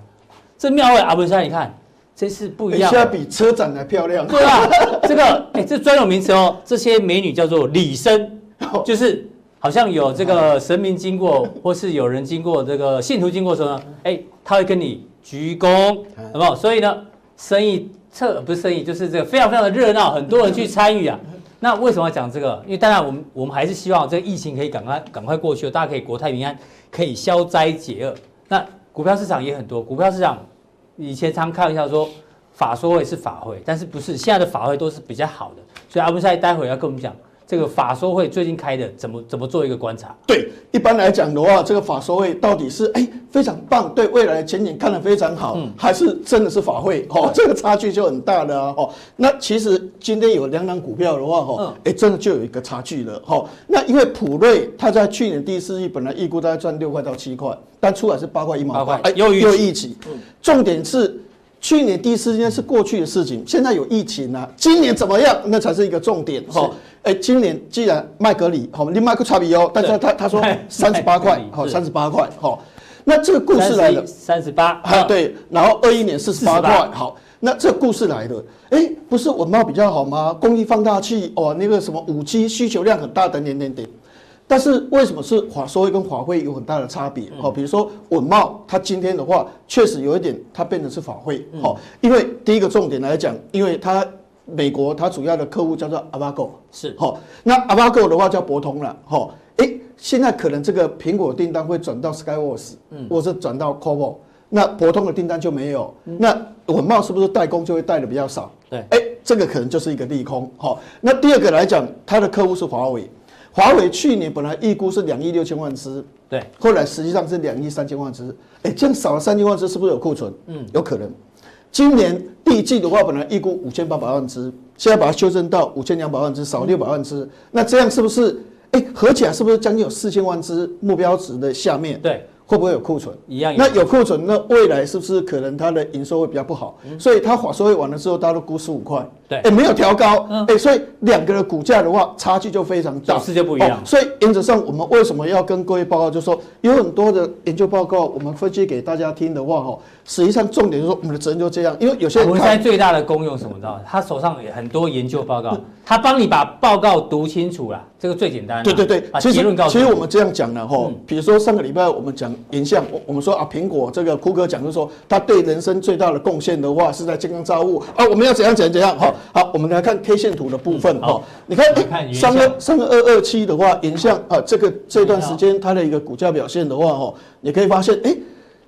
Speaker 1: 这庙会阿文山，你看这次不一样，
Speaker 4: 现在比车展还漂亮。
Speaker 1: 对啊，这个哎，这专有名词哦，这些美女叫做礼生，就是好像有这个神明经过，或是有人经过，这个信徒经过的时候呢，哎，他会跟你鞠躬，好不好？所以呢，生意特不是生意，就是这个非常非常的热闹，很多人去参与啊。那为什么要讲这个？因为当然我们我们还是希望这个疫情可以赶快赶快过去，大家可以国泰民安，可以消灾解厄。那股票市场也很多，股票市场以前常开玩笑说法说会是法会，但是不是现在的法会都是比较好的。所以阿文赛待会要跟我们讲。这个法说会最近开的怎么怎么做一个观察？
Speaker 4: 对，一般来讲的话，这个法说会到底是哎非常棒，对未来的前景看得非常好，嗯、还是真的是法会？哦，这个差距就很大了啊！哦，那其实今天有两档股票的话，哦，哎、嗯，真的就有一个差距了。哦，那因为普瑞它在去年第四季本来预估大概赚六块到七块，但出来是八块一毛八块，哎，又又一起。重点是。去年第四季是过去的事情，现在有疫情啊，今年怎么样？那才是一个重点哈。哎，今年既然麦格里好，你麦克差比哦，但是他他说 三十八块，好，三十八块，好，那这个故事来了，
Speaker 1: 三十八，
Speaker 4: 啊对，然后二一年四十八块，好，那这个故事来了，哎，不是稳懋比较好吗？工艺放大器哦，那个什么五 G 需求量很大的点点点。但是为什么是华硕会跟华会有很大的差别？哦，比如说稳懋，它今天的话确实有一点，它变成是法会。哦，因为第一个重点来讲，因为它美国它主要的客户叫做 Avago，是好，那 Avago 的话叫博通了。好，哎，现在可能这个苹果订单会转到 Skyworks，嗯，或是转到 Qorvo，那博通的订单就没有。那稳懋是不是代工就会带的比较少？对，哎，这个可能就是一个利空。好，那第二个来讲，它的客户是华为。华为去年本来预估是两亿六千万只，对，后来实际上是两亿三千万只，哎，这样少了三千万只，是不是有库存？嗯，有可能。今年第一季的话，本来预估五千八百万只，现在把它修正到五千两百万只，少六百万只，那这样是不是？哎，合起来是不是将近有四千万只目标值的下面？对。会不会有库存？一样。那有库存，那未来是不是可能它的营收会比较不好？嗯、所以它法说会完了之后，大家都估十五块。对，哎，没有调高。嗯。哎，所以两个的股价的话，差距就非常大。是就不一样。哦、所以原则上，我们为什么要跟各位报告？就是说，有很多的研究报告，我们分析给大家听的话，哈，实际上重点就是说，我们的责任就这样。因为有些人看，我们现在
Speaker 1: 最大的功用什么？知道他手上有很多研究报告，他帮你把报告读清楚了，这个最简单。
Speaker 4: 对对对。把结论告诉。其实我们这样讲了哈，比如说上个礼拜我们讲影像，我我们说啊，苹果这个库克讲就是说，他对人生最大的贡献的话是在健康照物啊，我们要怎样怎样怎样哈。好，我们来看 K 线图的部分哈。你看，三个三个二二七的话，影像啊，这个这段时间它的一个股价表现的话哈，你可以发现，哎，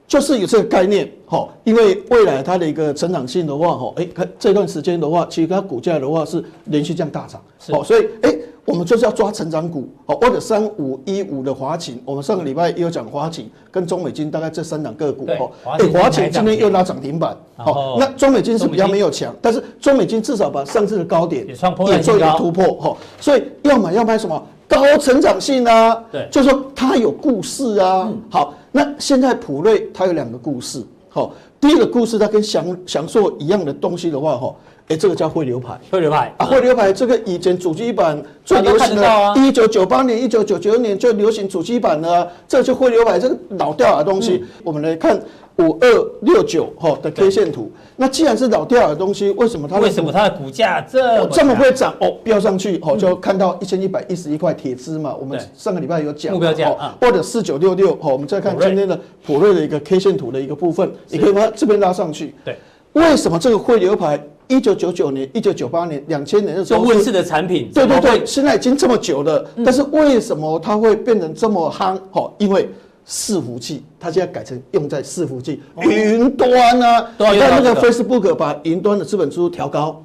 Speaker 4: 就是有这个概念哈，因为未来它的一个成长性的话哈，哎，看这段时间的话，其实它股价的话是连续这样大涨，好，所以哎。我们就是要抓成长股，哦，或者三五一五的华擎，我们上个礼拜也有讲华擎跟中美金，大概这三档个股，哦，哎，华擎今天又拉涨停板，好，那中美金是比较没有强，但是中美金至少把上次的高点也做一个突破，哈，所以要买要买什么？高成长性啊，对，就是说它有故事啊，好，那现在普瑞它有两个故事，好，第一个故事它跟享享受一样的东西的话，哈。哎，这个叫汇流排，
Speaker 1: 汇流排
Speaker 4: 啊，汇流排这个以前主机版最流行的，一九九八年、一九九九年就流行主机板了，这就汇流排这个老掉的东西。我们来看五二六九哈的 K 线图，那既然是老掉的东西，为什么它为什么
Speaker 1: 它的股价这
Speaker 4: 这么会涨？哦，飙上去哦，就看到一千一百一十一块铁资嘛。我们上个礼拜有讲目标价或者四九六六哦，我们再看今天的普瑞的一个 K 线图的一个部分，你可以把它这边拉上去。对，为什么这个汇流牌？一九九九年、一九九八年、两千年的时候，
Speaker 1: 问世的产品，
Speaker 4: 对对对，现在已经这么久了，但是为什么它会变成这么夯？哈，因为伺服器，它现在改成用在伺服器云端啊。你看那个 Facebook 把云端的资本支出调高，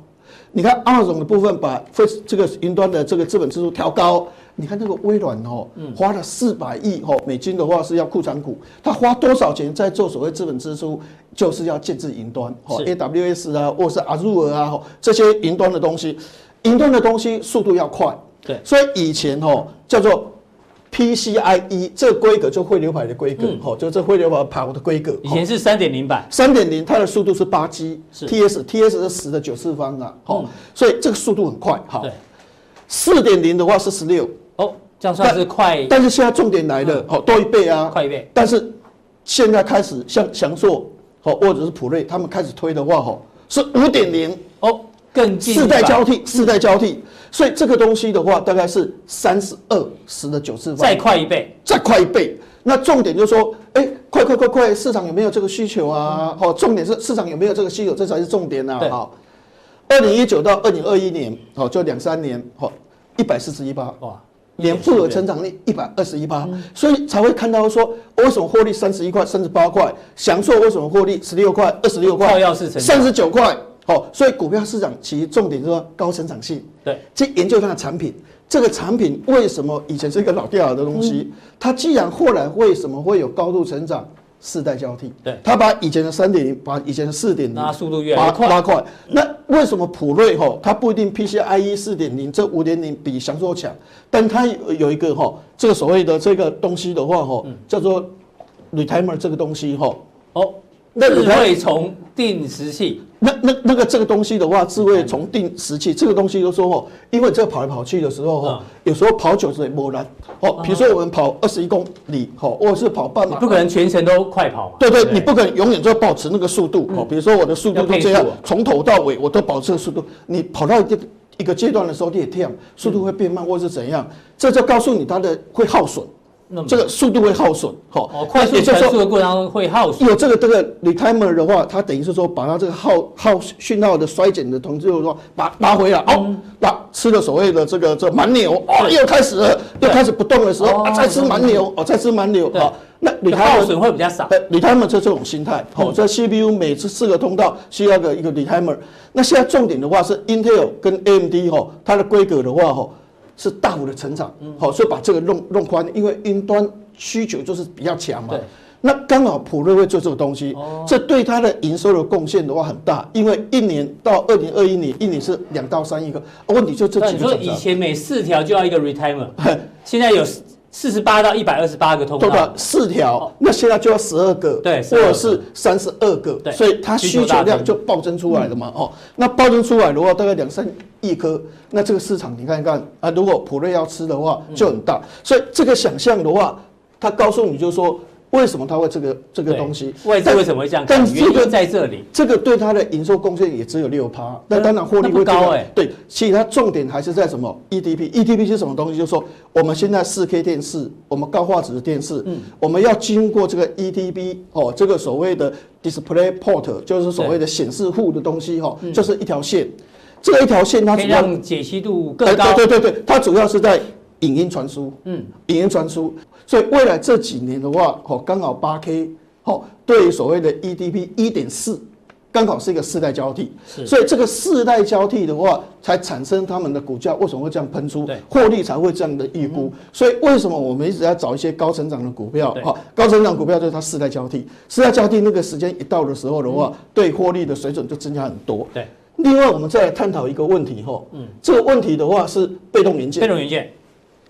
Speaker 4: 你看 Amazon 的部分把 Face 这个云端的这个资本支出调高。你看那个微软哦，花了四百亿哦美金的话是要库藏股，它花多少钱在做所谓资本支出，就是要建置云端哦，AWS 啊，或是 Azure 啊，这些云端的东西，云端的东西速度要快，对，所以以前哦叫做 PCIe 这个规格就汇流排的规格，好、嗯，就这汇流排跑的规格。
Speaker 1: 以前是三点零版，
Speaker 4: 三点零它的速度是八 G，
Speaker 1: 是
Speaker 4: TS TS 是十的九次方啊，好、嗯，所以这个速度很快，哈。
Speaker 1: 对，
Speaker 4: 四点零的话是十六，
Speaker 1: 哦，这样算是快但。
Speaker 4: 但是现在重点来了，好、嗯，多一倍啊，
Speaker 1: 快一倍。
Speaker 4: 但是现在开始像翔硕，好，或者是普瑞，他们开始推的话，哈，是五点零，
Speaker 1: 哦，更近。
Speaker 4: 世代交替，世代交替。嗯所以这个东西的话，大概是三十二十的九次方，
Speaker 1: 再快一倍，
Speaker 4: 再快一倍。那重点就是说，哎，快快快快，市场有没有这个需求啊？好，重点是市场有没有这个需求，这才是重点呐。好，二零一九到二零二一年，好，就两三年，好，一百四十一八，哇，年复合成长率一百二十一八，所以才会看到说，为什么获利三十一块、三十八块，祥硕为什么获利十六块、二十六块、三十九块？好，所以股票市场其实重点是说高成长性。
Speaker 1: 对，
Speaker 4: 去研究它的产品，这个产品为什么以前是一个老掉牙的东西？它既然后来为什么会有高度成长？世代交替。
Speaker 1: 对，
Speaker 4: 它把以前的三点零，把以前的四点零，
Speaker 1: 那速度越快，
Speaker 4: 拉快。那为什么普瑞吼，它不一定 PCIe 四点零这五点零比翔硕强，但它有有一个吼，这个所谓的这个东西的话吼，叫做 Retimer 这个东西吼。
Speaker 1: 哦。智慧从定时器，
Speaker 4: 那那那个这个东西的话，智慧从定时器这个东西就说哦，因为这个跑来跑去的时候哈，有时候跑久是磨难哦。比如说我们跑二十一公里，好，或者是跑半马，
Speaker 1: 不可能全程都快跑嘛。
Speaker 4: 对对，你不可能永远就保持那个速度哦。比如说我的速度都这样，从头到尾我都保持速度。你跑到一个一个阶段的时候，你也跳，速度会变慢或是怎样，这就告诉你它的会耗损。这个速度会耗损，好，
Speaker 1: 哦，快速传输的过程当中会耗损。
Speaker 4: 有这个这个 retimer 的话，它等于是说把它这个耗耗讯号的衰减的同时，就是说把拉回来，哦，那吃了所谓的这个这蛮牛，哦，又开始了，又开始不动的时候，啊，再吃蛮牛，哦，再吃蛮牛，好，那 retimer
Speaker 1: 耗损会比较少。
Speaker 4: retimer 就这种心态，好，这 CPU 每次四个通道需要个一个 retimer。那现在重点的话是 Intel 跟 AMD 哈，它的规格的话哈。是大幅的成长，好，所以把这个弄弄宽，因为云端需求就是比较强嘛。对。那刚好普瑞会做这个东西，这对它的营收的贡献的话很大，因为一年到二零二一年，一年是两到三亿个。问题就这几个。你说
Speaker 1: 以前每四条就要一个 retimer，现在有四十八到一百二十八个通道，
Speaker 4: 四条，那现在就要十二个，对，或者是三十二个，对，所以它需求量就暴增出来了嘛。哦，那暴增出来的话，大概两三亿颗。那这个市场你看一看啊，如果普瑞要吃的话就很大，所以这个想象的话，它告诉你就是说，为什么他会这个这个东西？
Speaker 1: 为为什么会这样？但这个在这里，
Speaker 4: 这个对他的营收贡献也只有六趴，那当然获利会高哎。对，其实它重点还是在什么？EDP，EDP 是什么东西？就是说我们现在四 K 电视，我们高画质的电视，嗯，我们要经过这个 EDP 哦，这个所谓的 Display Port，就是所谓的显示户的东西哈，就是一条线。这一条线它主要
Speaker 1: 解析度更高，
Speaker 4: 对对对对，它主要是在影音传输，嗯，影音传输，所以未来这几年的话，哦，刚好八 K，哦，对所谓的 EDP 一点四，刚好是一个世代交替，是，所以这个世代交替的话，才产生他们的股价为什么会这样喷出，对，获利才会这样的预估，所以为什么我们一直要找一些高成长的股票，哈，高成长股票就是它世代交替，世代交替那个时间一到的时候的话，对获利的水准就增加很多，对。另外，我们再来探讨一个问题哈，嗯，这个问题的话是被动元件。
Speaker 1: 被动元件，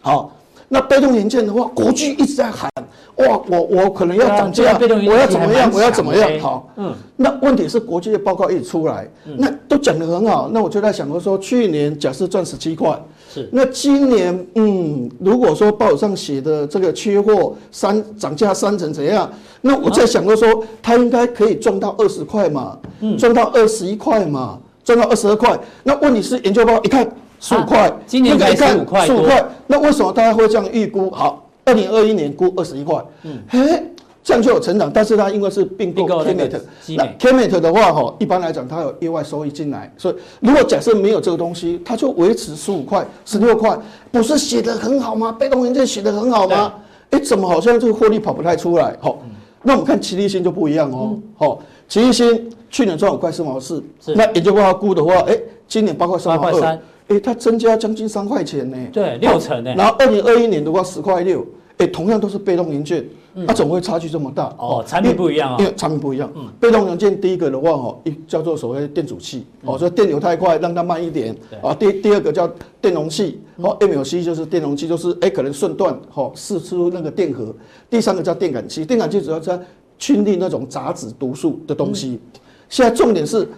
Speaker 4: 好，那被动元件的话，国巨一直在喊，哇，我我可能要涨价，我要怎么样，我要怎么样，好，嗯，那问题是国际的报告一直出来，那都讲得很好，那我就在想说，去年假设赚十七块，是，那今年，嗯，如果说报纸上写的这个缺货三涨价三成怎样，那我在想说，它应该可以赚到二十块嘛，嗯，赚到二十一块嘛。赚到二十二块，那问题是研究报告一看十五块，
Speaker 1: 今年才十五块，十五块，
Speaker 4: 那为什么大家会这样预估？好，二零二一年估二十一块，嗯，嘿，这样就有成长，但是它因为是并购 KEMET，那 KEMET 的话，哈，一般来讲它有意外收益进来，所以如果假设没有这个东西，它就维持十五块、十六块，不是写得很好吗？被动元件写得很好吗？哎，怎么好像这个获利跑不太出来？好，那我们看奇力新就不一样哦，好，奇力新。去年赚五块四毛四，那研究报告估的话，哎，今年八块三毛二，哎，它增加将近三块钱呢，
Speaker 1: 对，六成呢。
Speaker 4: 然后二零二一年的话十块六，哎，同样都是被动元件，它怎么会差距这么大？
Speaker 1: 哦，产品不一样啊，
Speaker 4: 因为产品不一样。嗯，被动元件第一个的话，哦，一叫做所谓电阻器，哦，所以电流太快让它慢一点。啊，第第二个叫电容器，哦，MLC 就是电容器，就是哎可能瞬断，哦，释出那个电荷。第三个叫电感器，电感器主要在清理那种杂质毒素的东西。现在重点是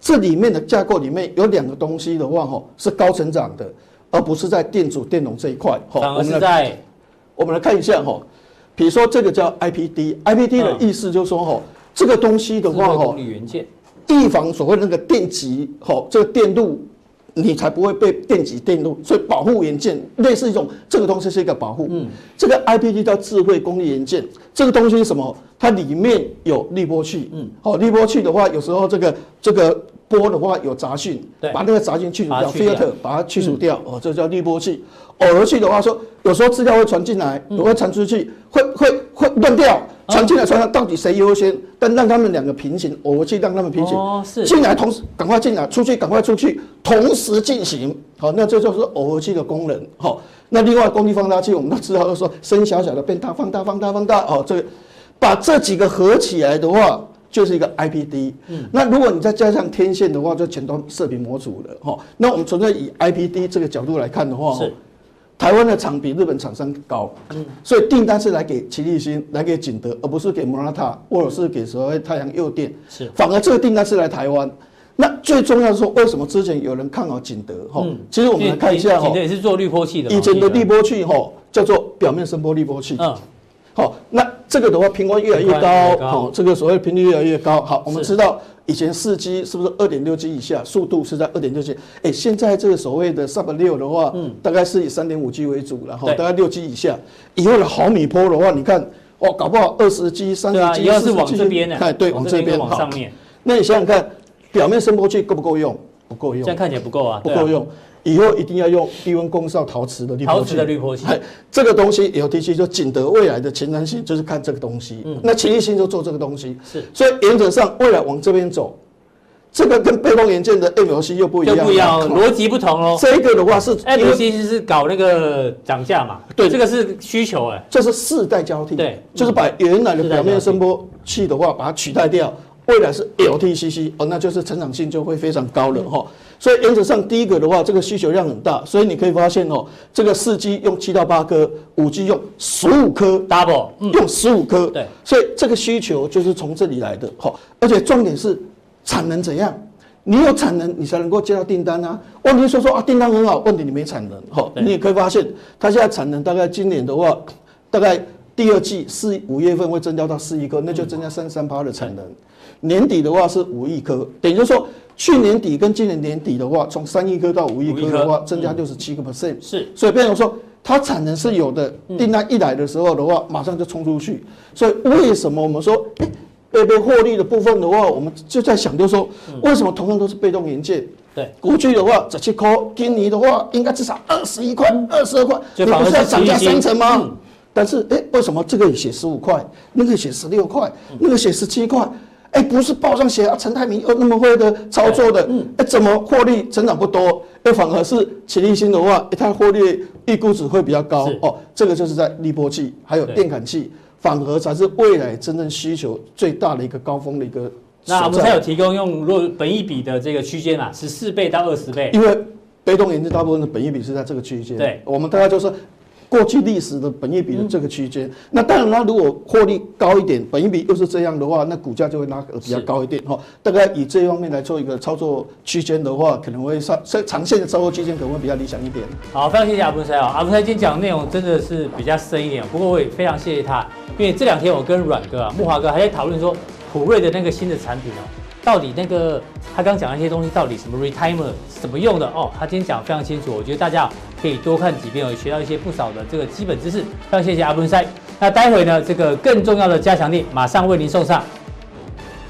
Speaker 4: 这里面的架构里面有两个东西的话，哈，是高成长的，而不是在电阻电容这一块。
Speaker 1: 反而是在。
Speaker 4: 我们来看一下哈，比如说这个叫 IPD，IPD 的意思就是说哈，这个东西的话哈，预防所谓那个电极哈，这个电路你才不会被电极电路，所以保护元件类似一种这个东西是一个保护。嗯，这个 IPD 叫智慧功率元件，这个东西是什么？它里面有滤波器。嗯，好，滤波器的话，有时候这个这个。波的话有杂讯，把那个杂讯去除掉，filter 把它去除掉，哦，这叫滤波器。偶尔器的话说，有时候资料会传进来，也会传出去，会会会乱掉，传进来传到到底谁优先？但让他们两个平行，耦合器让他们平行，进来同时赶快进来，出去赶快出去，同时进行。好，那这就是耦合器的功能。好，那另外功率放大器，我们都知道，就是说声小小的变大，放大放大放大。哦，这个把这几个合起来的话。就是一个 IPD，嗯，那如果你再加上天线的话，就全都射频模组了哈。那我们纯粹以 IPD 这个角度来看的话，是台湾的厂比日本厂商高，嗯，所以订单是来给奇力新，来给景德，而不是给 Murata 或者是给所谓太阳诱电，是，反而这个订单是来台湾。那最重要的是说，为什么之前有人看好景德？哈，其实我们来看一下哈，
Speaker 1: 景德也是做滤波器的，
Speaker 4: 以前的滤波器哈叫做表面声波滤波器，嗯。好，那这个的话，频宽越来越高，好，这个所谓频率越来越高。好，我们知道以前四 G 是不是二点六 G 以下，速度是在二点六 G？哎，现在这个所谓的 Sub 六的话，嗯，大概是以三点五 G 为主，然后大概六 G 以下。以后的毫米波的话，你看，哦，搞不好二十 G、三十 G，
Speaker 1: 要是往这边呢？
Speaker 4: 哎，对，往这边
Speaker 1: 往上面。
Speaker 4: 那你想想看，表面声波器够不够用？不够用，
Speaker 1: 这样看起来不够啊，
Speaker 4: 不够用。以后一定要用低温功效陶瓷的滤波器。陶
Speaker 1: 瓷的滤波器，
Speaker 4: 这个东西 LTC 就景德未来的前瞻性就是看这个东西。嗯，那奇力新就做这个东西。是，所以原则上未来往这边走，这个跟被动元件的 MLC 又不一样，
Speaker 1: 不一样，逻辑不同哦。
Speaker 4: 这个的话是
Speaker 1: MLC 是搞那个涨价嘛？对，这个是需求哎，
Speaker 4: 这是世代交替。对，就是把原来的表面声波器的话把它取代掉。未来是 LTCC 哦，那就是成长性就会非常高了哈。所以原则上第一个的话，这个需求量很大，所以你可以发现哦，这个四 G 用七到八颗，五 G 用十五颗
Speaker 1: ，double
Speaker 4: 用十五颗。对，所以这个需求就是从这里来的哈。而且重点是产能怎样？你有产能，你才能够接到订单啊。问题说说啊，订单很好，问题你没产能哈。你也可以发现，它现在产能大概今年的话，大概第二季四五月份会增加到四亿颗，那就增加三十三趴的产能。年底的话是五亿颗，等于就是说去年底跟今年年底的话，从三亿颗到五亿颗的话，增加六十七个 percent。是，所以变成说它产能是有的，订单一来的时候的话，马上就冲出去。所以为什么我们说，哎，被被获利的部分的话，我们就在想，就是说为什么同样都是被动元件，对，过去的话十七块，今年的话应该至少二十一块、二十二块，你不是要涨价三成吗？但是哎，为什么这个也写十五块，那个写十六块，那个写十七块？哎，不是报上写啊，陈泰明又那么会的操作的，嗯，哎，怎么获利成长不多？哎，反而是奇力新的话，哎，它获利预估值会比较高哦。这个就是在滤波器还有电感器，反而才是未来真正需求最大的一个高峰的一个。
Speaker 1: 那我们才有提供用若本益比的这个区间啊，十四倍到二十倍。
Speaker 4: 因为被动元件大部分的本益比是在这个区间，对，我们大概就是。过去历史的本益比的这个区间，嗯、那当然它如果获利高一点，本益比又是这样的话，那股价就会拉比较高一点哈。大概以这方面来做一个操作区间的话，可能会上长线的操作区间可能会比较理想一点。
Speaker 1: 好，非常谢谢阿文塞啊，阿文塞今天讲的内容真的是比较深一点，不过我也非常谢谢他，因为这两天我跟阮哥啊、木华哥还在讨论说普瑞的那个新的产品哦。到底那个他刚讲那些东西到底什么 retimer 是怎么用的哦？他今天讲得非常清楚，我觉得大家可以多看几遍，我学到一些不少的这个基本知识。非常谢谢阿文师。那待会呢，这个更重要的加强力马上为您送上。